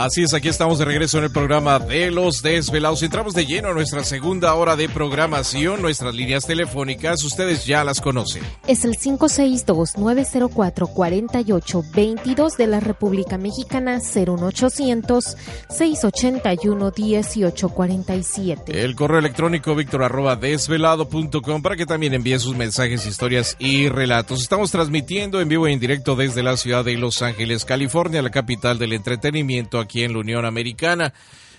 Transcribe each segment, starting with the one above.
Así es, aquí estamos de regreso en el programa de Los Desvelados. Entramos de lleno a nuestra segunda hora de programación. Nuestras líneas telefónicas, ustedes ya las conocen. Es el 562-904-4822 de la República Mexicana, 01800-681-1847. El correo electrónico víctor arroba desvelado.com para que también envíen sus mensajes, historias y relatos. Estamos transmitiendo en vivo y en directo desde la ciudad de Los Ángeles, California, la capital del entretenimiento aquí en la Unión Americana.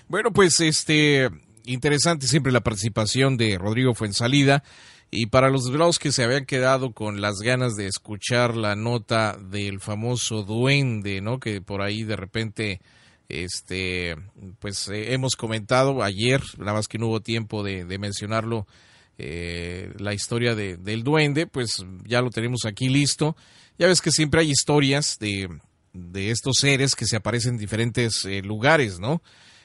Bueno, pues este interesante siempre la participación de Rodrigo Fuensalida. Y para los desvelados que se habían quedado con las ganas de escuchar la nota del famoso duende, ¿no? Que por ahí de repente, este, pues eh, hemos comentado ayer, nada más que no hubo tiempo de, de mencionarlo, eh, la historia de, del duende, pues ya lo tenemos aquí listo. Ya ves que siempre hay historias de, de estos seres que se aparecen en diferentes eh, lugares, ¿no?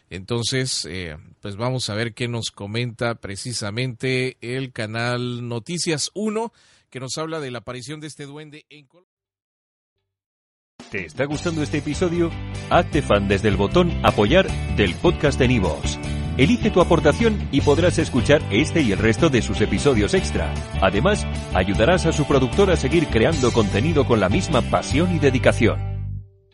Entonces, eh, pues vamos a ver qué nos comenta precisamente el canal Noticias 1, que nos habla de la aparición de este duende en Colombia. ¿Te está gustando este episodio? Hazte fan desde el botón Apoyar del podcast de Nivos. Elige tu aportación y podrás escuchar este y el resto de sus episodios extra. Además, ayudarás a su productor a seguir creando contenido con la misma pasión y dedicación.